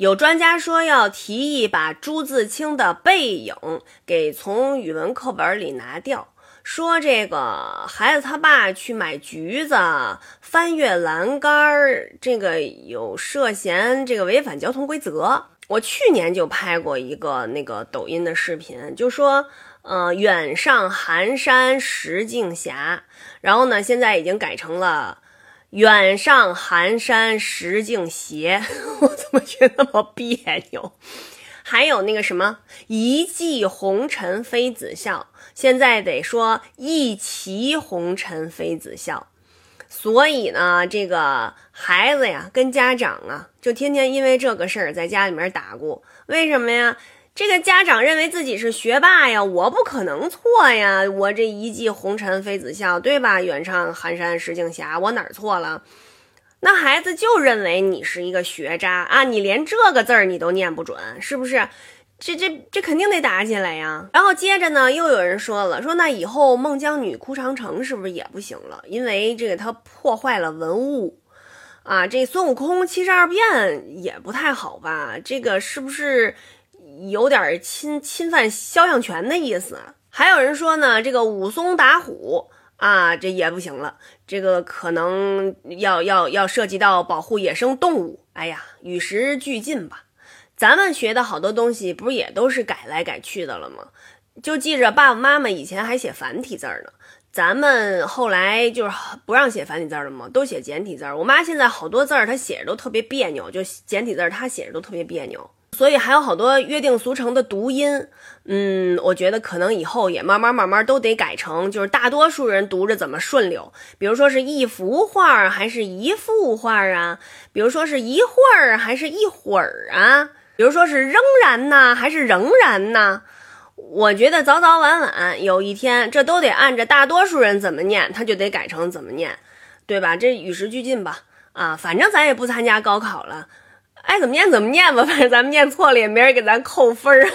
有专家说要提议把朱自清的背影给从语文课本里拿掉。说这个孩子他爸去买橘子，翻越栏杆儿，这个有涉嫌这个违反交通规则。我去年就拍过一个那个抖音的视频，就说，呃，远上寒山石径斜，然后呢，现在已经改成了远上寒山石径斜，我怎么觉得那么别扭？还有那个什么一骑红尘妃子笑，现在得说一骑红尘妃子笑。所以呢，这个孩子呀，跟家长啊，就天天因为这个事儿在家里面打过。为什么呀？这个家长认为自己是学霸呀，我不可能错呀，我这一骑红尘妃子笑，对吧？远上寒山石径斜，我哪儿错了？那孩子就认为你是一个学渣啊！你连这个字儿你都念不准，是不是？这这这肯定得打起来呀！然后接着呢，又有人说了，说那以后孟姜女哭长城是不是也不行了？因为这个它破坏了文物啊！这孙悟空七十二变也不太好吧？这个是不是有点侵侵犯肖像权的意思？还有人说呢，这个武松打虎。啊，这也不行了，这个可能要要要涉及到保护野生动物。哎呀，与时俱进吧，咱们学的好多东西不是也都是改来改去的了吗？就记着爸爸妈妈以前还写繁体字呢，咱们后来就是不让写繁体字了吗？都写简体字。我妈现在好多字儿她写着都特别别扭，就简体字她写着都特别别扭。所以还有好多约定俗成的读音，嗯，我觉得可能以后也慢慢慢慢都得改成，就是大多数人读着怎么顺溜。比如说是一幅画还是一幅画啊？比如说是一会儿还是一会儿啊？比如说是仍然呢还是仍然呢？我觉得早早晚晚有一天，这都得按着大多数人怎么念，他就得改成怎么念，对吧？这与时俱进吧。啊，反正咱也不参加高考了。爱怎么念怎么念吧，反正咱们念错了也没人给咱扣分儿。